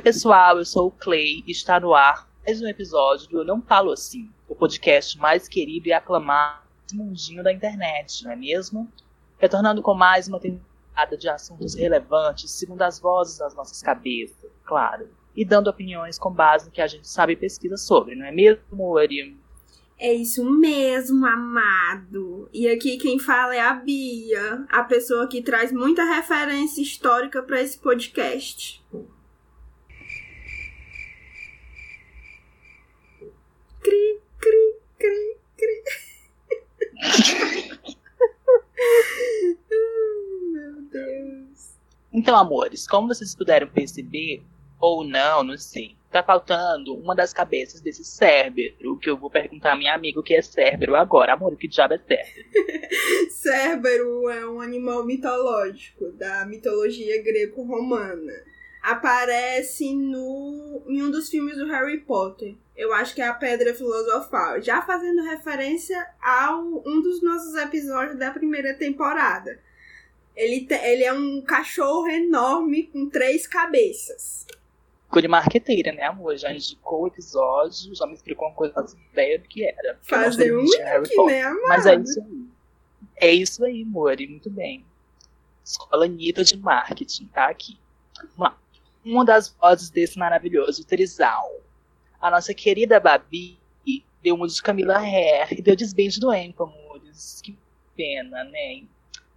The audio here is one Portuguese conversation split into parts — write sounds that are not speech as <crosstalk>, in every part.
pessoal, eu sou o Clay e está no ar mais um episódio do Eu Não Falo Assim, o podcast mais querido e aclamado do mundinho da internet, não é mesmo? Retornando com mais uma temporada de assuntos relevantes, segundo as vozes das nossas cabeças, claro, e dando opiniões com base no que a gente sabe e pesquisa sobre, não é mesmo, Mori? É isso mesmo, amado. E aqui quem fala é a Bia, a pessoa que traz muita referência histórica para esse podcast. Meu Deus. <laughs> Então, amores, como vocês puderam perceber, ou não, não sei, tá faltando uma das cabeças desse Cérbero, que eu vou perguntar a minha amiga o que é Cérbero agora. Amor, que diabo é Cérbero? <laughs> Cérbero é um animal mitológico da mitologia greco-romana. Aparece no, em um dos filmes do Harry Potter. Eu acho que é a Pedra Filosofal. Já fazendo referência a um dos nossos episódios da primeira temporada. Ele, te, ele é um cachorro enorme com três cabeças ficou de marqueteira, né, amor? Já indicou o episódio, já me explicou uma coisa, fazia ideia do que era. Fazer um link, né, amor? Mas é isso aí. É isso aí, amor, e muito bem. Escola Anitta de Marketing, tá aqui. Uma, uma das vozes desse maravilhoso trisal. A nossa querida Babi deu uma de Camila Hair e deu desbeijo do Empo, amores. Que pena, né?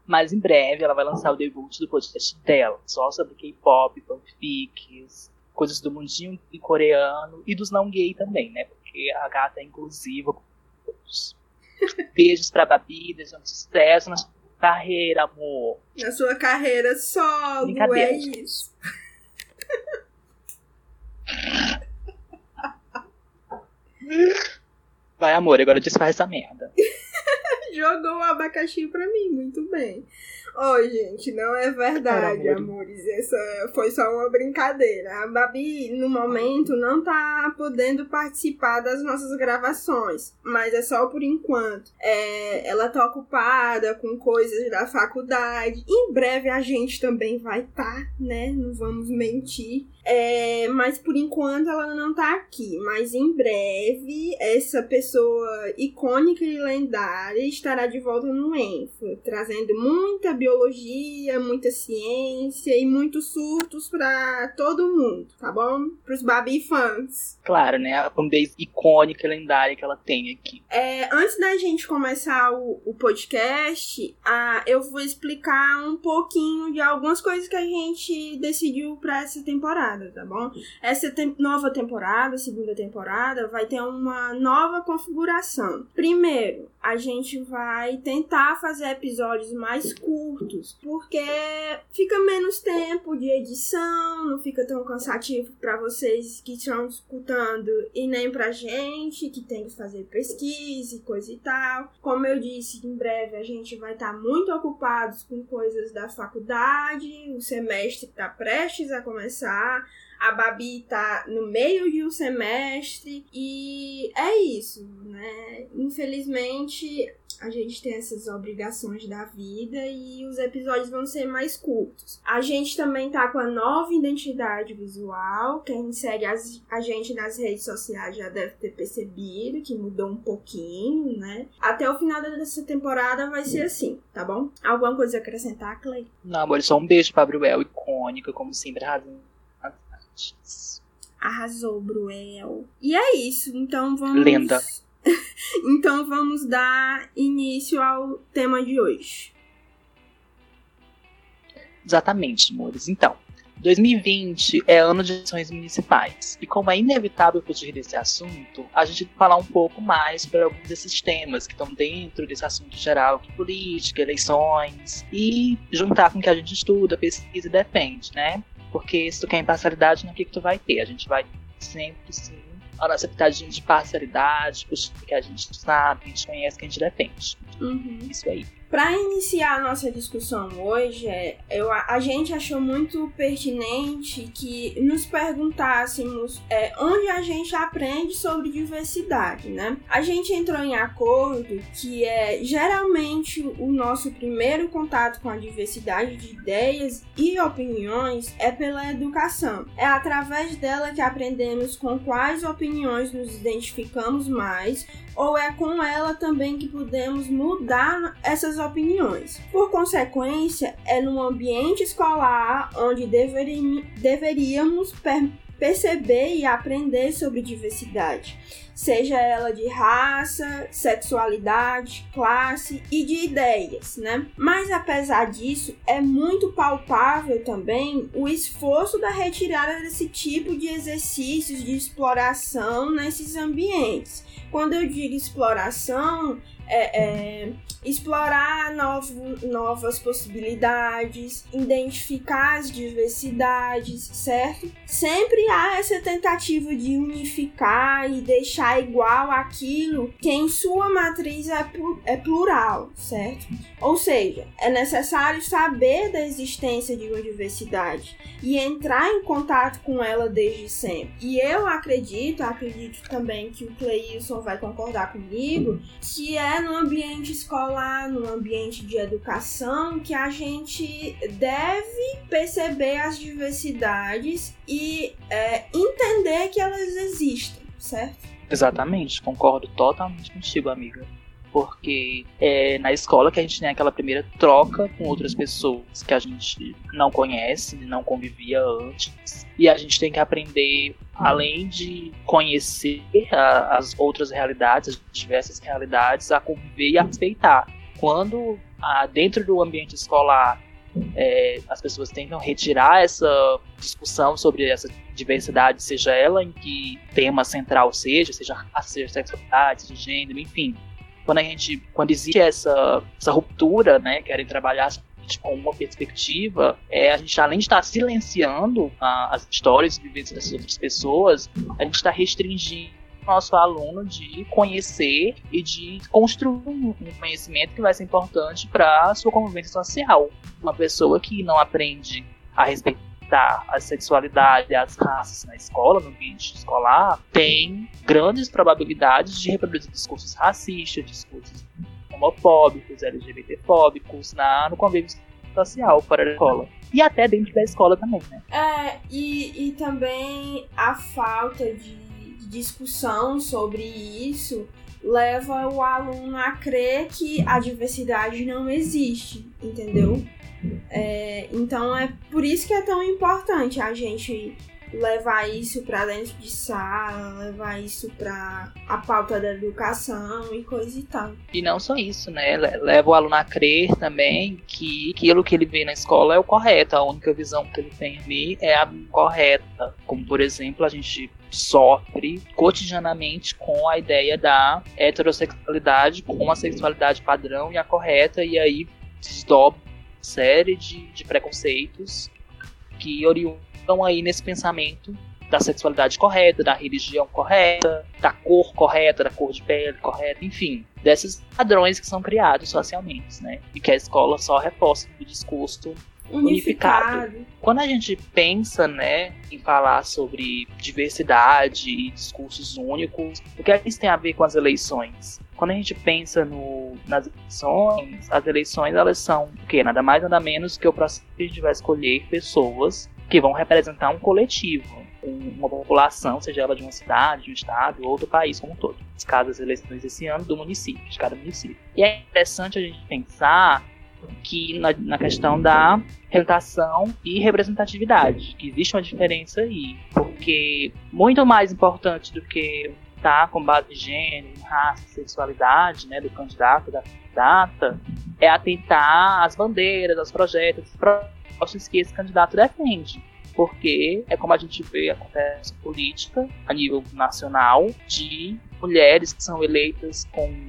Mas em breve ela vai lançar o debut do podcast dela, só sobre K-pop, fanfics, coisas do mundinho coreano e dos não gay também, né? Porque a gata é inclusiva com todos. <laughs> Beijos pra Babi, desejando sucesso na sua carreira, amor. Na sua carreira solo, é isso. Vai, amor, agora desfaz essa merda. <laughs> Jogou o abacaxi pra mim, muito bem. Oi, gente, não é verdade, amores. Essa foi só uma brincadeira. A Babi, no momento, não tá podendo participar das nossas gravações, mas é só por enquanto. É, ela tá ocupada com coisas da faculdade. Em breve a gente também vai estar, tá, né? Não vamos mentir. É, mas por enquanto ela não tá aqui. Mas em breve, essa pessoa icônica e lendária estará de volta no Enfo, trazendo muita biologia, muita ciência e muitos surtos para todo mundo, tá bom? Pros Babi fãs. Claro, né? A fanbase icônica e lendária que ela tem aqui. É, antes da gente começar o, o podcast, ah, eu vou explicar um pouquinho de algumas coisas que a gente decidiu para essa temporada, tá bom? Essa te nova temporada, segunda temporada, vai ter uma nova configuração. Primeiro, a gente vai tentar fazer episódios mais curtos, porque fica menos tempo de edição, não fica tão cansativo para vocês que estão escutando e nem pra gente que tem que fazer pesquisa e coisa e tal. Como eu disse, em breve a gente vai estar tá muito ocupados com coisas da faculdade, o semestre está prestes a começar a Babi tá no meio de um semestre e é isso, né? Infelizmente, a gente tem essas obrigações da vida e os episódios vão ser mais curtos. A gente também tá com a nova identidade visual. Quem segue a gente nas redes sociais já deve ter percebido que mudou um pouquinho, né? Até o final dessa temporada vai ser assim, tá bom? Alguma coisa a acrescentar, Clay? Não, amor, só um beijo pra Bruel, icônica, como sempre, razão Arrasou, Bruel. E é isso, então vamos. Lenda. <laughs> então vamos dar início ao tema de hoje. Exatamente, amores. Então, 2020 é ano de eleições municipais. E como é inevitável fugir desse assunto, a gente vai falar um pouco mais sobre alguns desses temas que estão dentro desse assunto geral, que política, eleições, e juntar com o que a gente estuda, pesquisa e defende, né? Porque se tu quer imparcialidade, não é o que, que tu vai ter. A gente vai sempre, sim, a nossa pitadinha de parcialidade, que a gente sabe, que a gente conhece, que a gente defende. Uhum. Isso aí. Para iniciar a nossa discussão hoje, é, eu, a gente achou muito pertinente que nos perguntássemos é, onde a gente aprende sobre diversidade, né? A gente entrou em acordo que é geralmente o nosso primeiro contato com a diversidade de ideias e opiniões é pela educação. É através dela que aprendemos com quais opiniões nos identificamos mais ou é com ela também que podemos mudar essas opiniões. Por consequência, é no ambiente escolar onde deveríamos per perceber e aprender sobre diversidade seja ela de raça, sexualidade, classe e de ideias, né? Mas apesar disso, é muito palpável também o esforço da retirada desse tipo de exercícios de exploração nesses ambientes. Quando eu digo exploração, é, é, explorar novo, novas possibilidades, identificar as diversidades, certo? Sempre há essa tentativa de unificar e deixar igual aquilo que em sua matriz é, é plural, certo? Ou seja, é necessário saber da existência de uma diversidade e entrar em contato com ela desde sempre. E eu acredito, acredito também que o Cleilson vai concordar comigo, que é no ambiente escolar, no ambiente de educação, que a gente deve perceber as diversidades e é, entender que elas existem, certo? Exatamente, concordo totalmente contigo, amiga porque é na escola que a gente tem aquela primeira troca com outras pessoas que a gente não conhece, não convivia antes. E a gente tem que aprender, além de conhecer a, as outras realidades, as diversas realidades, a conviver e a respeitar. Quando a, dentro do ambiente escolar é, as pessoas tentam retirar essa discussão sobre essa diversidade, seja ela em que tema central seja, seja raça, seja sexualidade, seja gênero, enfim, quando a gente, quando existe essa, essa ruptura, né, querem trabalhar com uma perspectiva, é, a gente além de estar silenciando a, as histórias e vivências dessas outras pessoas, a gente está restringindo nosso aluno de conhecer e de construir um conhecimento que vai ser importante para a sua convivência social. Uma pessoa que não aprende a respeitar respeitar a sexualidade as raças na escola, no ambiente escolar, tem grandes probabilidades de reproduzir discursos racistas, discursos homofóbicos, LGBTfóbicos na, no convívio social fora da escola. E até dentro da escola também, né? É, e, e também a falta de, de discussão sobre isso leva o aluno a crer que a diversidade não existe, entendeu? É, então é por isso que é tão importante a gente levar isso para dentro de sala, levar isso para a pauta da educação e coisa e tal. E não só isso, né? Leva o aluno a crer também que aquilo que ele vê na escola é o correto, a única visão que ele tem ali é a correta. Como, por exemplo, a gente sofre cotidianamente com a ideia da heterossexualidade com a sexualidade padrão e a correta, e aí desdobra série de, de preconceitos que oriuntam aí nesse pensamento da sexualidade correta, da religião correta, da cor correta, da cor de pele correta, enfim, desses padrões que são criados socialmente, né? E que a escola só reforça o discurso unificado. unificado. Quando a gente pensa, né, em falar sobre diversidade e discursos únicos, o que isso tem a ver com as eleições? Quando a gente pensa no, nas eleições, as eleições elas são o quê? Nada mais nada menos que o processo que a gente vai escolher pessoas que vão representar um coletivo, uma população, seja ela de uma cidade, de um estado ou do país como um todo. As eleições esse ano do município, de cada município. E é interessante a gente pensar que na, na questão da representação e representatividade, que existe uma diferença aí, porque muito mais importante do que tá com base em gênero, raça, sexualidade, né, do candidato, da candidata, é atentar às bandeiras, aos projetos, às propostas que esse candidato defende. Porque é como a gente vê acontece política a nível nacional de mulheres que são eleitas com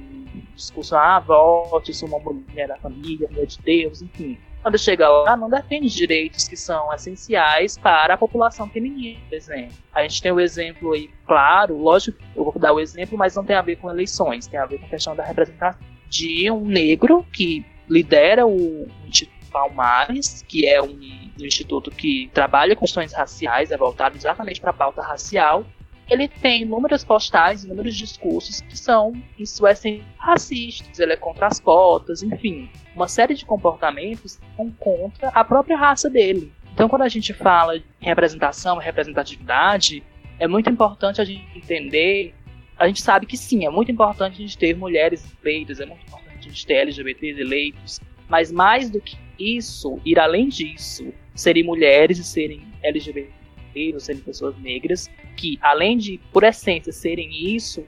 discurso, ah, vote, sou uma mulher da família, mulher de Deus, enfim quando chega lá, não defende direitos que são essenciais para a população feminina, por exemplo. A gente tem o um exemplo aí, claro, lógico, eu vou dar o exemplo, mas não tem a ver com eleições, tem a ver com a questão da representação de um negro que lidera o Instituto Palmares, que é um, um instituto que trabalha questões raciais, é voltado exatamente para a pauta racial. Ele tem inúmeras postais, inúmeros discursos que são, em sua essência, racistas, ele é contra as cotas, enfim, uma série de comportamentos que são contra a própria raça dele. Então, quando a gente fala de representação, representatividade, é muito importante a gente entender. A gente sabe que sim, é muito importante a gente ter mulheres eleitas, é muito importante a gente ter LGBTs eleitos, mas mais do que isso, ir além disso, serem mulheres e serem LGBT, ou serem pessoas negras, que além de, por essência, serem isso,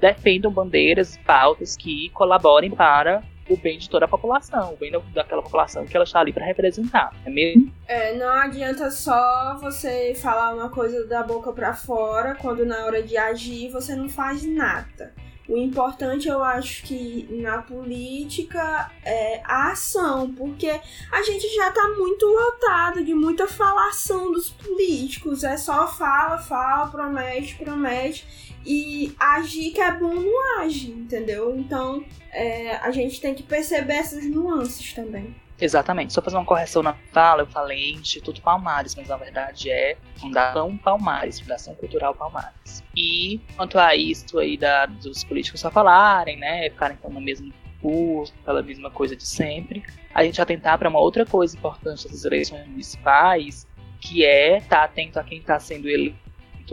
defendam bandeiras e pautas que colaborem para o bem de toda a população, o bem daquela população que ela está ali para representar, é mesmo? É, não adianta só você falar uma coisa da boca para fora quando na hora de agir você não faz nada. O importante, eu acho que na política é a ação, porque a gente já tá muito lotado de muita falação dos políticos. É só fala, fala, promete, promete. E agir que é bom não age, entendeu? Então é, a gente tem que perceber essas nuances também. Exatamente. Só fazer uma correção na fala, eu falei Instituto Palmares, mas na verdade é Fundação Palmares, Fundação Cultural Palmares. E quanto a isso aí da, dos políticos só falarem, né, ficarem com o mesmo curso, aquela mesma coisa de sempre, a gente atentar para uma outra coisa importante das eleições municipais, que é estar tá atento a quem está sendo eleito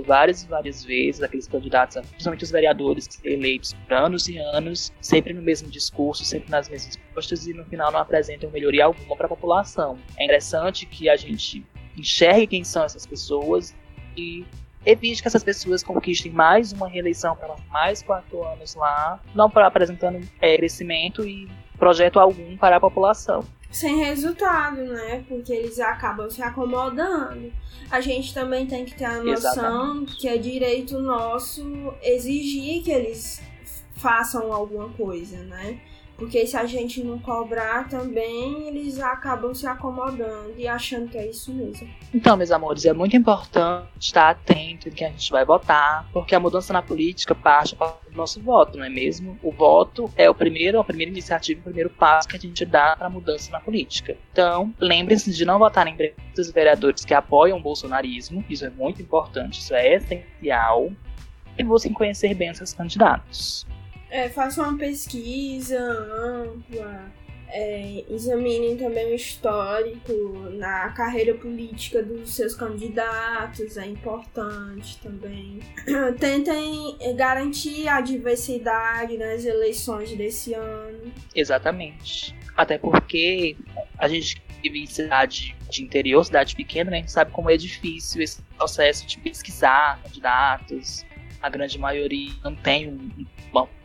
várias e várias vezes, aqueles candidatos, principalmente os vereadores que são eleitos por anos e anos, sempre no mesmo discurso, sempre nas mesmas postas e no final não apresentam melhoria alguma para a população. É interessante que a gente enxergue quem são essas pessoas e evite que essas pessoas conquistem mais uma reeleição para mais quatro anos lá, não para apresentando é, crescimento e projeto algum para a população sem resultado, né? Porque eles acabam se acomodando. A gente também tem que ter a noção Exatamente. que é direito nosso exigir que eles façam alguma coisa, né? Porque se a gente não cobrar também, eles acabam se acomodando e achando que é isso mesmo. Então, meus amores, é muito importante estar atento em que a gente vai votar, porque a mudança na política parte do nosso voto, não é mesmo? O voto é o primeiro, a primeira iniciativa, o primeiro passo que a gente dá para a mudança na política. Então, lembre-se de não votar em prefeitos vereadores que apoiam o bolsonarismo, isso é muito importante, isso é essencial, e você conhecer bem seus candidatos. É, façam uma pesquisa ampla, é, examinem também o histórico na carreira política dos seus candidatos, é importante também. <clears throat> Tentem garantir a diversidade nas eleições desse ano. Exatamente. Até porque a gente vive em cidade de interior, cidade pequena, né? a gente sabe como é difícil esse processo de pesquisar candidatos. A grande maioria não tem um,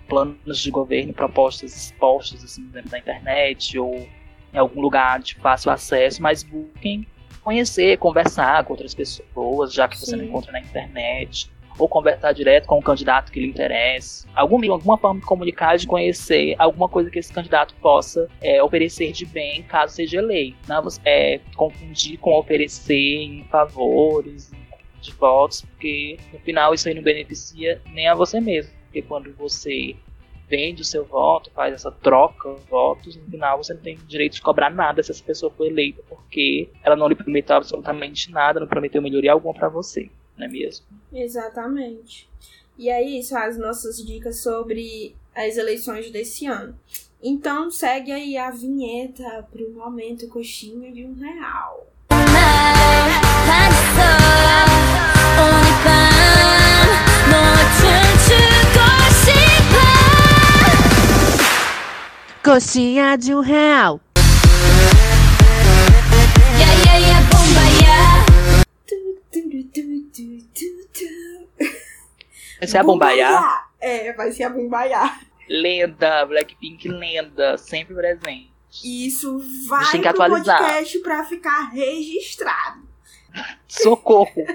planos de governo, propostas expostas assim, na internet ou em algum lugar de fácil acesso, mas busquem conhecer, conversar com outras pessoas, já que Sim. você não encontra na internet, ou conversar direto com o candidato que lhe interessa. Algum, alguma forma de comunicar, de conhecer alguma coisa que esse candidato possa é, oferecer de bem, caso seja eleito. Não é, confundir com oferecer em favores de votos, porque no final isso aí não beneficia nem a você mesmo porque quando você vende o seu voto, faz essa troca de votos, no final você não tem direito de cobrar nada se essa pessoa foi eleita, porque ela não lhe prometeu absolutamente nada, não prometeu melhoria alguma para você, não é mesmo? Exatamente. E aí, são as nossas dicas sobre as eleições desse ano. Então, segue aí a vinheta para o momento coxinha de um real. Coxinha de um real. Vai ser a Bombaiá? É, vai ser a Bombaiá. Lenda, Blackpink lenda, sempre presente. Isso vai tem que pro atualizar. podcast pra ficar registrado. Socorro.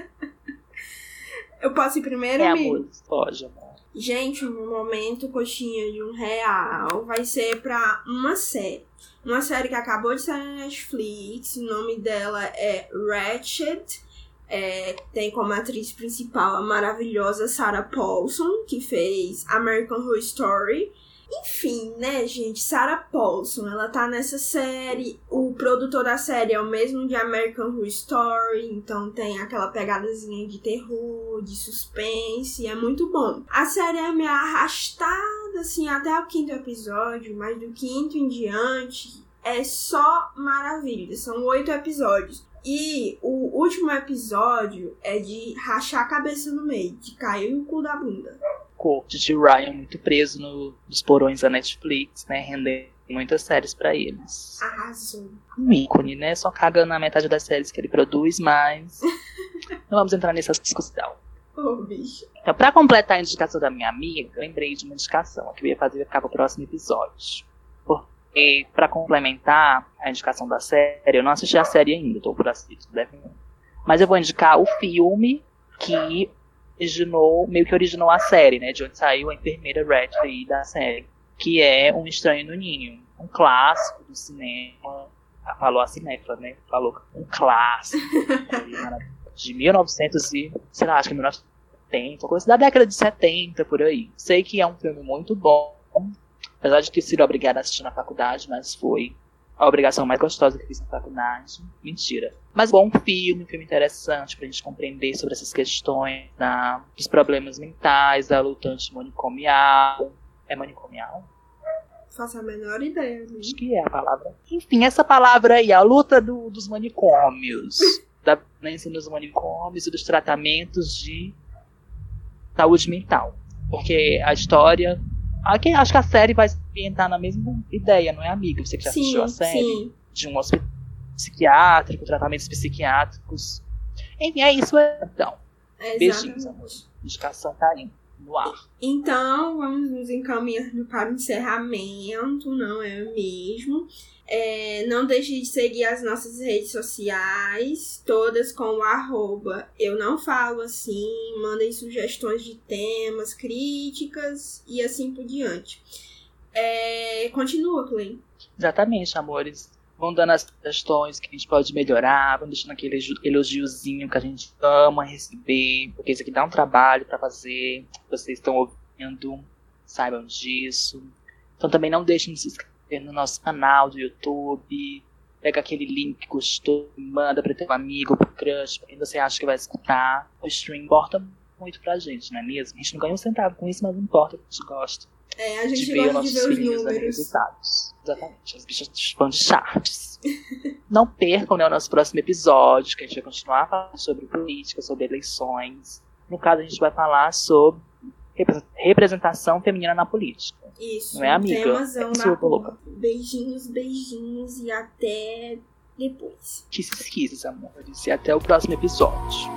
Eu posso ir primeiro, é, amor? Pode, amor. Gente, no momento, coxinha de um real vai ser pra uma série. Uma série que acabou de sair na Netflix. O nome dela é Ratchet. É, tem como atriz principal a maravilhosa Sarah Paulson, que fez American Horror Story. Enfim, né, gente? Sarah Paulson, ela tá nessa série. O produtor da série é o mesmo de American Horror Story, então tem aquela pegadazinha de terror, de suspense, é muito bom. A série é meio arrastada, assim, até o quinto episódio, mas do quinto em diante é só maravilha. São oito episódios. E o último episódio é de rachar a cabeça no meio, de cair no cu da bunda. Corte de Ryan muito preso no, nos porões da Netflix, né? Rendendo muitas séries para eles. Arrasou. Um ícone, né? Só cagando na metade das séries que ele produz, mas. <laughs> não vamos entrar nessa discussão. Oh, bicho. Então, pra completar a indicação da minha amiga, lembrei de uma indicação que eu ia fazer ficar pro próximo episódio. E para complementar a indicação da série, eu não assisti a série ainda, tô por assistir, deve Mas eu vou indicar o filme que originou, meio que originou a série, né? De onde saiu a enfermeira Radley da série. Que é Um Estranho no Ninho. Um clássico do cinema. Ah, falou a cinéfila, né? Falou um clássico. <laughs> de 1900 e, sei lá, acho que 1970, coisa da década de 70, por aí. Sei que é um filme muito bom Apesar de ter sido obrigada a assistir na faculdade, mas foi a obrigação mais gostosa que fiz na faculdade. Mentira. Mas bom filme, um filme interessante pra gente compreender sobre essas questões da, dos problemas mentais, da luta antimanicomial. É manicomial? Faço a menor ideia. Né? Acho que é a palavra. Enfim, essa palavra aí, a luta do, dos manicômios. <laughs> da violência nos manicômios e dos tratamentos de saúde mental. Porque a história Aqui, acho que a série vai ambientar na mesma ideia, não é, amiga? Você que já sim, assistiu a série sim. de um hospital psiquiátrico, tratamentos psiquiátricos. Enfim, é isso então. É Beijinhos, amor. Indicação tá aí, no ar. Então, vamos nos encaminhando para o encerramento, não é mesmo? É, não deixe de seguir as nossas redes sociais, todas com o arroba eu não falo assim, mandem sugestões de temas, críticas e assim por diante. É, continua, Clay. Exatamente, amores. Vão dando as sugestões que a gente pode melhorar, vão deixando aquele elogiozinho que a gente ama receber, porque isso aqui dá um trabalho para fazer, vocês estão ouvindo, saibam disso. Então também não deixem de se inscrever no nosso canal do YouTube. Pega aquele link que gostou, manda para teu amigo, pro crush, pra quem você acha que vai escutar. O stream importa muito pra gente, não é mesmo? A gente não ganha um centavo com isso, mas não importa, a gente gosta. É, a gente de gosta de ver os números. Resultados. Exatamente, as bichas fãs de charts. <laughs> não percam né, o nosso próximo episódio, que a gente vai continuar falando sobre política, sobre eleições. No caso, a gente vai falar sobre representação feminina na política. Isso. Não é amiga? Temazão é na Beijinhos, beijinhos e até depois. Kisses, kisses, amores. E até o próximo episódio.